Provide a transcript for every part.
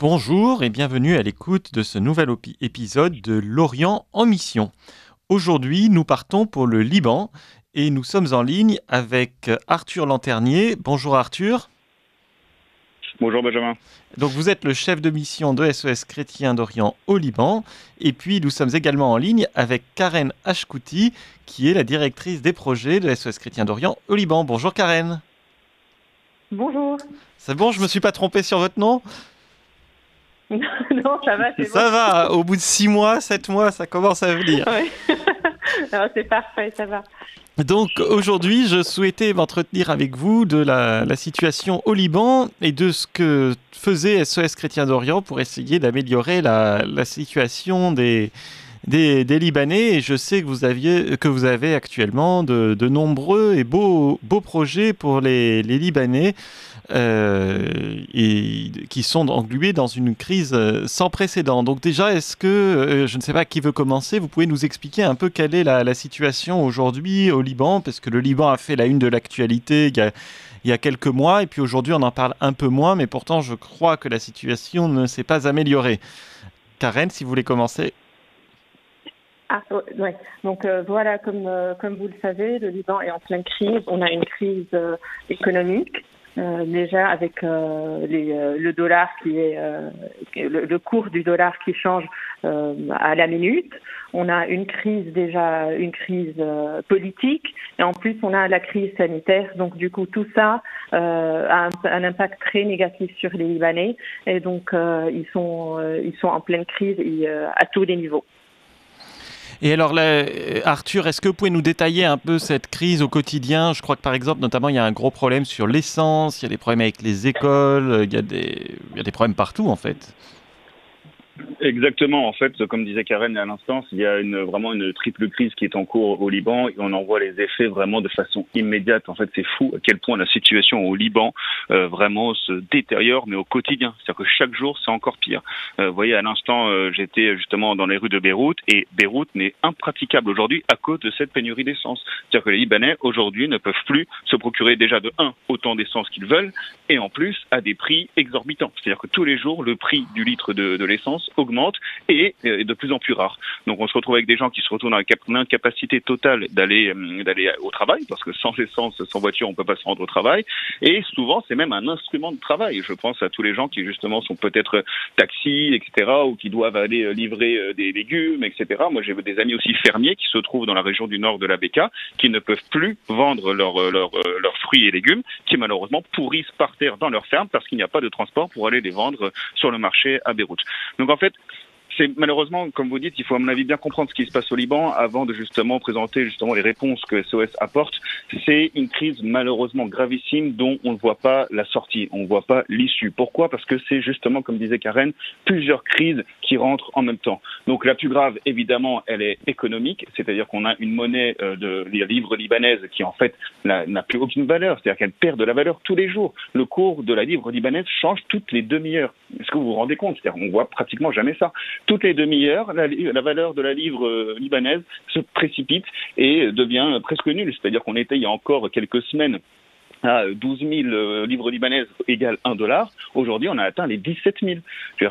Bonjour et bienvenue à l'écoute de ce nouvel épisode de L'Orient en mission. Aujourd'hui, nous partons pour le Liban et nous sommes en ligne avec Arthur Lanternier. Bonjour Arthur. Bonjour Benjamin. Donc vous êtes le chef de mission de SOS Chrétien d'Orient au Liban. Et puis nous sommes également en ligne avec Karen Ashkouti, qui est la directrice des projets de SOS Chrétien d'Orient au Liban. Bonjour Karen. Bonjour. C'est bon, je me suis pas trompé sur votre nom? non, ça va, c'est Ça va, au bout de six mois, sept mois, ça commence à venir. Oui. c'est parfait, ça va. Donc aujourd'hui, je souhaitais m'entretenir avec vous de la, situation au Liban et de ce que faisait SOS Chrétien d'Orient pour essayer d'améliorer la, situation des, des, Libanais. Et je sais que vous, aviez, que vous avez actuellement de, nombreux et beaux, projets pour les, les Libanais. Euh, et qui sont englués dans une crise euh, sans précédent. Donc déjà, est-ce que, euh, je ne sais pas qui veut commencer, vous pouvez nous expliquer un peu quelle est la, situation aujourd'hui au Liban, parce que le Liban a fait la une de l'actualité il, il y a quelques mois, et puis aujourd'hui on en parle un peu moins, mais pourtant je crois que la situation ne s'est pas améliorée. Karen, si vous voulez commencer. Ah, ouais. Donc voilà, comme, comme vous le savez, le Liban est en pleine crise. On a une crise économique euh, déjà avec euh, les, euh, le dollar qui est le, cours du dollar qui change à la minute. On a une crise déjà, une crise politique, et en plus on a la crise sanitaire. Donc du coup tout ça a un, un, impact très négatif sur les Libanais, et donc ils sont ils sont en pleine crise à tous les niveaux. Et alors, là, Arthur, est-ce que vous pouvez nous détailler un peu cette crise au quotidien? Je crois que par exemple, notamment, il y a un gros problème sur l'essence, il y a des problèmes avec les écoles, il y a des, problèmes partout en fait. Exactement. En fait, comme disait Karen à l'instant, il y a vraiment une triple crise qui est en cours au Liban et on en voit les effets vraiment de façon immédiate. En fait, c'est fou à quel point la situation au Liban euh, vraiment se détériore, mais au quotidien. C'est-à-dire que chaque jour, c'est encore pire. Euh, vous voyez, à l'instant, euh, j'étais justement dans les rues de Beyrouth et Beyrouth n'est impraticable aujourd'hui à cause de cette pénurie d'essence. C'est-à-dire que les Libanais aujourd'hui ne peuvent plus se procurer déjà de un autant d'essence qu'ils veulent et en plus à des prix exorbitants. C'est-à-dire que tous les jours, le prix du litre de, de l'essence augmente et est de plus en plus rare. Donc on se retrouve avec des gens qui se retrouvent dans l'incapacité totale d'aller euh, d'aller au travail parce que sans essence, sans voiture, on peut pas se rendre au travail. Et souvent, c'est même un instrument de travail. Je pense à tous les gens qui justement sont peut-être taxis, etc., ou qui doivent aller euh, livrer euh, des légumes, etc. Moi, j'ai des amis aussi fermiers qui se trouvent dans la région du nord de la Beka, qui ne peuvent plus vendre leurs leurs fruits et légumes, qui malheureusement pourrissent par terre dans leur ferme parce qu'il n'y a pas de transport pour aller les vendre sur le marché à Beyrouth. Donc en fait, c'est malheureusement, comme vous dites, il faut à mon avis bien comprendre ce qui se passe au Liban avant de justement présenter justement les réponses que SOS apporte. C'est une crise malheureusement gravissime dont on ne voit pas la sortie, on ne voit pas l'issue. Pourquoi? Parce que c'est justement, comme disait Karen, plusieurs crises qui rentrent en même temps. Donc la plus grave, évidemment, elle est économique, c'est-à-dire qu'on a une monnaie euh, de livres libanaise qui en fait n'a plus aucune valeur, c'est-à-dire qu'elle perd de la valeur tous les jours. Le cours de la livre libanaise change toutes les demi-heures. Est-ce que vous vous rendez compte? C'est-à-dire on voit pratiquement jamais ça toutes les demi-heures, la, la, valeur de la livre euh, libanaise se précipite et devient presque nulle. C'est-à-dire qu'on était il y a encore quelques semaines à 12 000 euh, livres libanaises égale 1 dollar. Aujourd'hui, on a atteint les 17 000.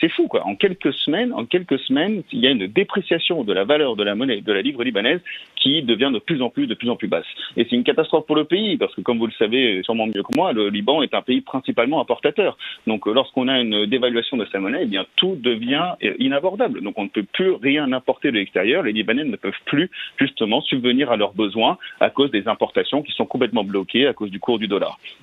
C'est fou, quoi. En quelques semaines, en quelques semaines, il y a une dépréciation de la valeur de la monnaie de la livre libanaise qui devient de plus en plus, de plus en plus basse. Et c'est une catastrophe pour le pays parce que, comme vous le savez sûrement mieux que moi, le Liban est un pays principalement importateur. Donc, euh, lorsqu'on a une dévaluation de sa monnaie, eh bien, tout devient euh, inabordable. Donc, on ne peut plus rien importer de l'extérieur. Les Libanais ne peuvent plus, justement, subvenir à leurs besoins à cause des importations qui sont complètement bloquées à cause du cours du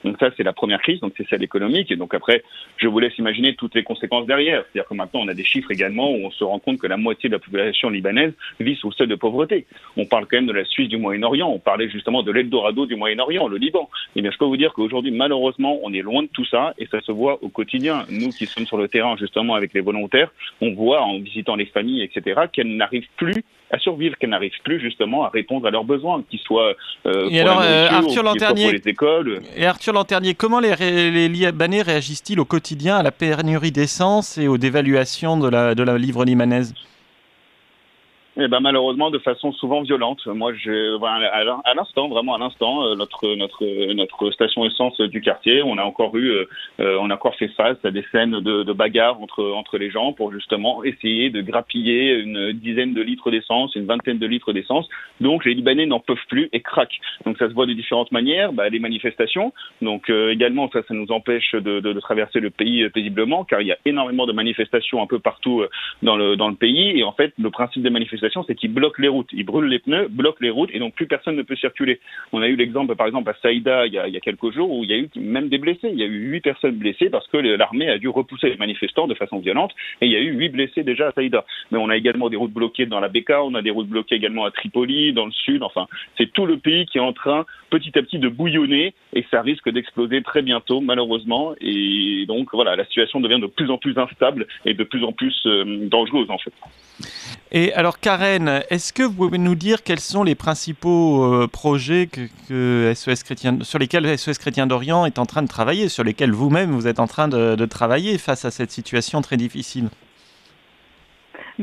Donc ça, c'est la première crise, donc c'est celle économique. Et donc après, je vous laisse imaginer toutes les conséquences derrière. C'est-à-dire que maintenant, on a des chiffres également où on se rend compte que la moitié de la population libanaise vit sous le seuil de pauvreté. On parle quand même de la Suisse du Moyen-Orient. On parlait justement de l'Eldorado du Moyen-Orient, le Liban. Et eh bien, je peux vous dire qu'aujourd'hui, malheureusement, on est loin de tout ça et ça se voit au quotidien. Nous qui sommes sur le terrain justement avec les volontaires, on voit en visitant les familles, etc., qu'elles n'arrivent plus à survivre, qu'elles n'arrivent plus justement à répondre à leurs besoins, qu'ils soient euh, et alors, euh, Arthur Lanternier, les écoles. Et Arthur Lanternier, comment les, les Libanais réagissent-ils au quotidien à la pénurie d'essence et aux dévaluations de la, de la livre limanaise? Eh ben malheureusement de façon souvent violente. Moi, je, à l'instant, vraiment à l'instant, euh, notre notre notre station essence du quartier, on a encore eu, euh, euh, on a encore fait face à des scènes de, de bagarres entre entre les gens pour justement essayer de grappiller une dizaine de litres d'essence, une vingtaine de litres d'essence. Donc les Libanais n'en peuvent plus et craquent. Donc ça se voit de différentes manières. Bah, les manifestations. Donc également ça, ça nous empêche de, de, de, traverser le pays paisiblement car il y a énormément de manifestations un peu partout dans le dans le pays et en fait le principe des manifestations c'est qu'ils bloquent les routes. Ils brûlent les pneus, bloquent les routes et donc plus personne ne peut circuler. On a eu l'exemple, par exemple, à Saïda il y, a, quelques jours où il y a eu même des blessés. Il y a eu huit personnes blessées parce que l'armée a dû repousser les manifestants de façon violente et il y a eu huit blessés déjà à Saïda. Mais on a également des routes bloquées dans la Beka, on a des routes bloquées également à Tripoli, dans le sud. Enfin, c'est tout le pays qui est en train petit à petit de bouillonner et ça risque d'exploser très bientôt, malheureusement. Et donc voilà, la situation devient de plus en plus instable et de plus en plus euh, dangereuse en fait. Et alors, Karen, est-ce que vous pouvez nous dire quels sont les principaux euh, projets Chrétien, sur lesquels SOS Chrétien d'Orient est en train de travailler, sur lesquels vous-même vous êtes en train de travailler face à cette situation très difficile?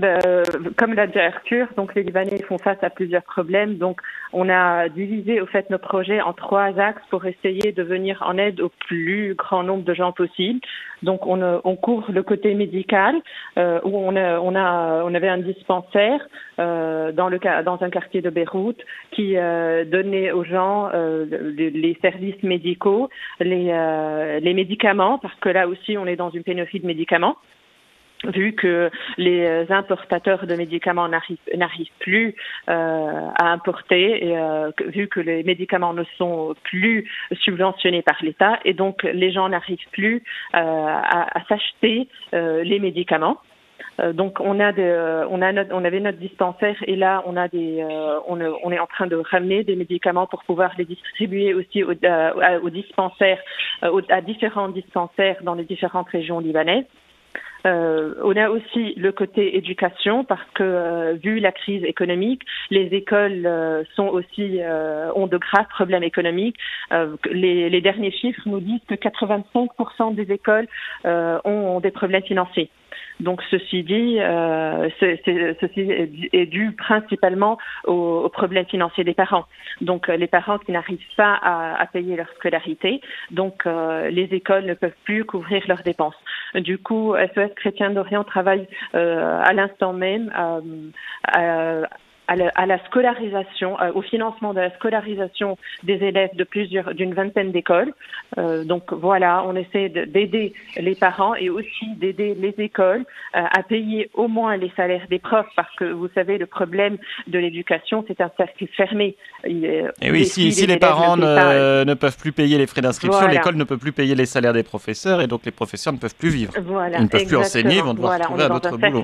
Euh, comme l'a dit Arthur, donc les Libanais font face à plusieurs problèmes. Donc, on a divisé au fait nos projets en trois axes pour essayer de venir en aide au plus grand nombre de gens possible. Donc, on, euh, on couvre le côté médical euh, où on, a, on, a, on avait un dispensaire euh, dans le dans un quartier de Beyrouth qui euh, donnait aux gens les, les, services médicaux, les, les médicaments parce que là aussi on est dans une pénurie de médicaments vu que les importateurs de médicaments n'arrivent plus euh, à importer euh, vu que les médicaments ne sont plus subventionnés par l'État et donc les gens n'arrivent plus euh, à, à s'acheter euh, les médicaments. Euh, donc on a de, on a notre, on avait notre dispensaire et là on a des on, on, est en train de ramener des médicaments pour pouvoir les distribuer aussi aux, aux dispensaires à différents dispensaires dans les différentes régions libanaises. Euh, on a aussi le côté éducation parce que euh, vu la crise économique, les écoles euh, sont aussi ont de graves problèmes économiques. Les, derniers chiffres nous disent que 85% des écoles ont des problèmes financiers. Donc ceci dit, euh, ceci est dû principalement aux, problèmes financiers des parents. Donc les parents qui n'arrivent pas à, payer leur scolarité, donc les écoles ne peuvent plus couvrir leurs dépenses. Du coup, SOS Chrétien d'Orient travaille à l'instant même à, à la, scolarisation, euh, au financement de la scolarisation des élèves de plusieurs, d'une vingtaine d'écoles. Euh, donc voilà, on essaie d'aider les parents et aussi d'aider les écoles euh, à payer au moins les salaires des profs, parce que vous savez, le problème de l'éducation, c'est un cercle fermé. et oui, si, si les, parents ne, peuvent plus payer les frais d'inscription, l'école ne peut plus payer les salaires des professeurs, et donc les professeurs ne peuvent plus vivre. Voilà, Ils ne peuvent plus enseigner, ils vont devoir trouver un autre boulot.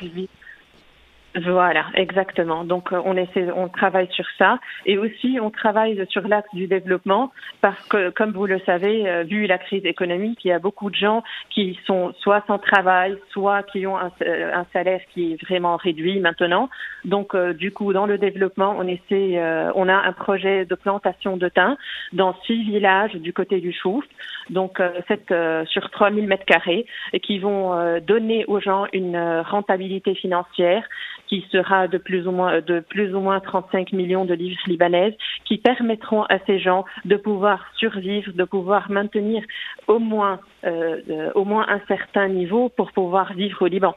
Voilà, exactement. Donc euh, on essaie, on travaille sur ça et aussi on travaille sur l'axe du développement parce que, comme vous le savez, euh, vu la crise économique, il y a beaucoup de gens qui sont soit sans travail, soit qui ont un, euh, salaire qui est vraiment réduit maintenant. Donc du coup, dans le développement, on essaie, on a un projet de plantation de thym dans six villages du côté du Chouf, donc cette, sur 3000 mètres carrés, et qui vont donner aux gens une rentabilité financière qui sera de plus ou moins de plus ou moins 35 millions de livres libanaises, qui permettront à ces gens de pouvoir survivre, de pouvoir maintenir au moins euh, euh, au moins un certain niveau pour pouvoir vivre au Liban.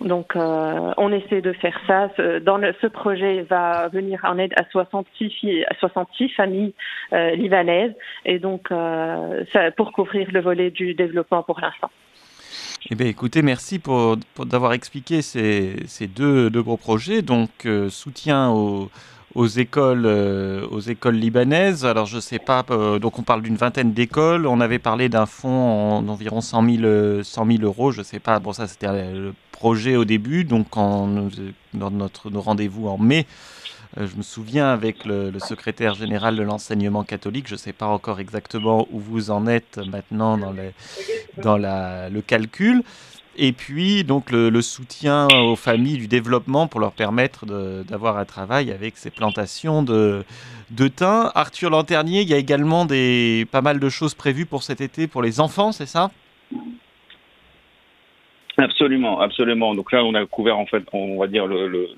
Donc, euh, on essaie de faire ça. Dans ce projet va venir en aide à 66, à 66 familles libanaises, et donc ça, pour couvrir le volet du développement pour l'instant. Eh bien, écoutez, merci pour, d'avoir expliqué ces, ces deux, deux, gros projets. Donc, euh, soutien aux, aux écoles, euh, aux écoles libanaises. Alors, je ne sais pas, euh, donc on parle d'une vingtaine d'écoles. On avait parlé d'un fonds d'environ 100 000, 100 000 euros. Je ne sais pas, bon, ça c'était le projet au début. Donc, en, dans notre, rendez-vous en mai, je me souviens avec le, secrétaire général de l'enseignement catholique, je ne sais pas encore exactement où vous en êtes maintenant dans, le calcul. Et puis, donc, le, soutien aux familles du développement pour leur permettre d'avoir un travail avec ces plantations de, de thym. Arthur Lanternier, il y a également des, pas mal de choses prévues pour cet été pour les enfants, c'est ça? Absolument, absolument. Donc là, on a couvert en fait, on va dire le, le,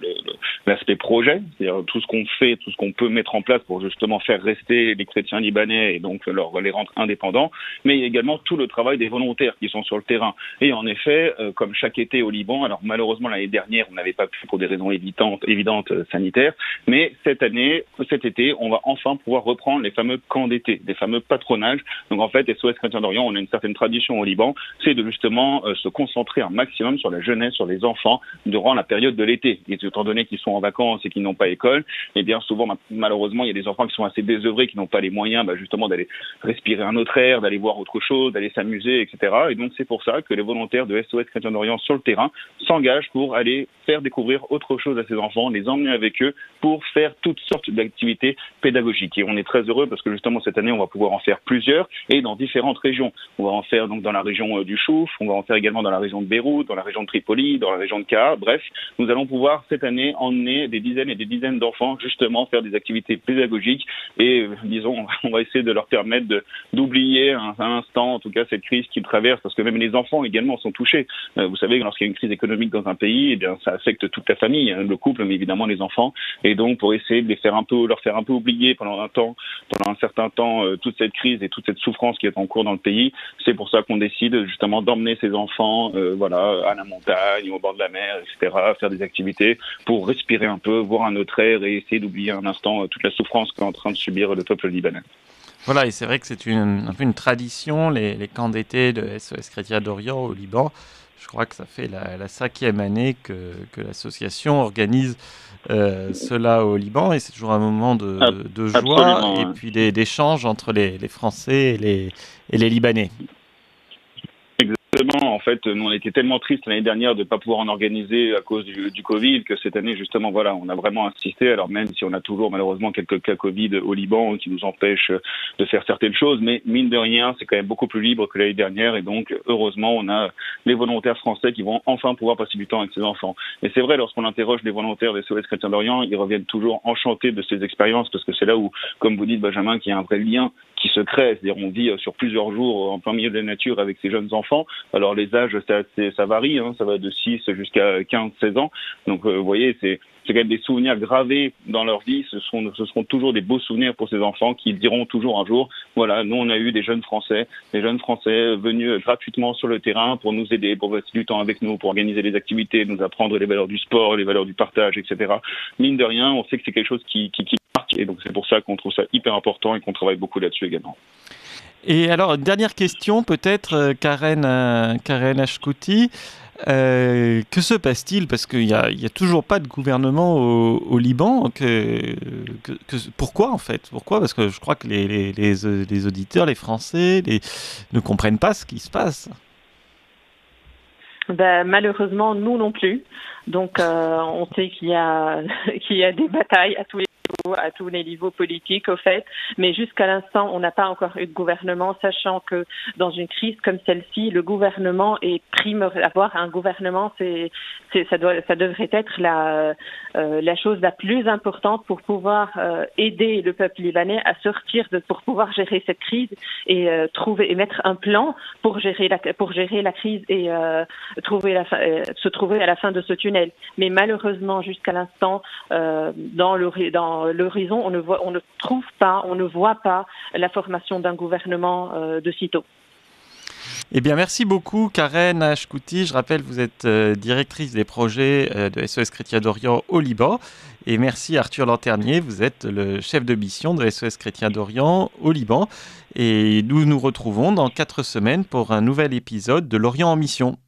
l'aspect projet, c'est-à-dire tout ce qu'on fait, tout ce qu'on peut mettre en place pour justement faire rester les chrétiens libanais et donc leur, les rendre indépendants, mais également tout le travail des volontaires qui sont sur le terrain. Et en effet, euh, comme chaque été au Liban, alors malheureusement l'année dernière on n'avait pas pu pour des raisons évidentes, évidentes euh, sanitaires, mais cette année, cet été, on va enfin pouvoir reprendre les fameux camps d'été, les fameux patronages. Donc en fait, SOS Chrétien d'Orient, on a une certaine tradition au Liban, c'est de justement euh, se concentrer maximum sur la jeunesse, sur les enfants durant la période de l'été. Et étant donné qu'ils sont en vacances et qu'ils n'ont pas école, et eh bien souvent malheureusement il y a des enfants qui sont assez désœuvrés, qui n'ont pas les moyens bah, justement d'aller respirer un autre air, d'aller voir autre chose, d'aller s'amuser, etc. Et donc c'est pour ça que les volontaires de SOS Chrétien d'Orient sur le terrain s'engagent pour aller faire découvrir autre chose à ces enfants, les emmener avec eux pour faire toutes sortes d'activités pédagogiques. Et on est très heureux parce que justement cette année on va pouvoir en faire plusieurs et dans différentes régions. On va en faire donc dans la région euh, du Chouf, on va en faire également dans la région de Beyrouth, dans la région de Tripoli, dans la région de Kaha. Bref, nous allons pouvoir cette année emmener des dizaines et des dizaines d'enfants justement faire des activités pédagogiques et euh, disons on va essayer de leur permettre d'oublier un, un, instant en tout cas cette crise qu'ils traversent parce que même les enfants également sont touchés. Euh, vous savez lorsqu'il y a une crise économique dans un pays, eh bien ça affecte toute la famille, hein, le couple mais évidemment les enfants et donc pour essayer de les faire un peu leur faire un peu oublier pendant un temps pendant un certain temps toute cette crise et toute cette souffrance qui est en cours dans le pays, c'est pour ça qu'on décide justement d'emmener ces enfants euh, voilà à la montagne, au bord de la mer, etc., faire des activités pour respirer un peu, voir un autre air et essayer d'oublier un instant euh, toute la souffrance qu'est en train de subir le peuple libanais. Voilà, et c'est vrai que c'est une, un peu une tradition, les, les camps d'été de SOS Chrétien d'Orient au Liban. Je crois que ça fait la, cinquième année que, que l'association organise euh, cela au Liban et c'est toujours un moment de, de joie et puis d'échanges entre les, les Français et les, et les Libanais. En fait, nous on était tellement tristes l'année dernière de ne pas pouvoir en organiser à cause du, Covid que cette année justement voilà, on a vraiment insisté. Alors même si on a toujours malheureusement quelques cas Covid au Liban qui nous empêchent de faire certaines choses, mais mine de rien, c'est quand même beaucoup plus libre que l'année dernière et donc heureusement on a les volontaires français qui vont enfin pouvoir passer du temps avec ces enfants. Et c'est vrai lorsqu'on interroge les volontaires des SOS Chrétiens d'Orient, ils reviennent toujours enchantés de ces expériences parce que c'est là où, comme vous dites Benjamin, qu'il y a un vrai lien qui se crée. C'est-à-dire on vit sur plusieurs jours en plein milieu de la nature avec ces jeunes enfants. Alors les âges, ça, ça varie, hein, ça va de 6 jusqu'à 15, 16 ans. Donc euh, vous voyez, c'est c'est quand même des souvenirs gravés dans leur vie. Ce, sont, ce seront toujours des beaux souvenirs pour ces enfants qui diront toujours un jour, voilà, nous on a eu des jeunes Français, des jeunes Français venus gratuitement sur le terrain pour nous aider, pour passer du temps avec nous, pour organiser des activités, nous apprendre les valeurs du sport, les valeurs du partage, etc. Mine de rien, on sait que c'est quelque chose qui, qui, qui marque et donc c'est pour ça qu'on trouve ça hyper important et qu'on travaille beaucoup là-dessus également. Et alors, dernière question peut-être, euh, Karen, euh, Karen Ashkouti. Euh, que se passe-t-il? Parce qu'il n'y a, a, toujours pas de gouvernement au, au Liban. Que, que, que, pourquoi en fait? Pourquoi? Parce que je crois que les, les, les, les auditeurs, les Français, les, ne comprennent pas ce qui se passe. Ben, malheureusement, nous non plus. Donc, euh, on sait qu'il y a qu'il y a des batailles à tous les à tous les niveaux politiques, au fait. Mais jusqu'à l'instant, on n'a pas encore eu de gouvernement, sachant que dans une crise comme celle-ci, le gouvernement est primordial. Avoir un gouvernement, c'est, ça, doit, ça devrait être la, euh, chose la plus importante pour pouvoir euh, aider le peuple libanais à sortir, de, pour pouvoir gérer cette crise et euh, trouver et mettre un plan pour gérer la, pour gérer la crise et trouver se trouver à la fin de ce tunnel. Mais malheureusement, jusqu'à l'instant, dans le dans l'horizon, on ne trouve pas, on ne voit pas la formation d'un gouvernement euh, de sitôt. Eh bien, merci beaucoup, Karen Ashkouti. Je rappelle, vous êtes euh, directrice des projets euh, de SOS Chrétien d'Orient au Liban. Et merci, Arthur Lanternier. Vous êtes le chef de mission de SOS Chrétien d'Orient au Liban. Et nous nous retrouvons dans quatre semaines pour un nouvel épisode de L'Orient en mission.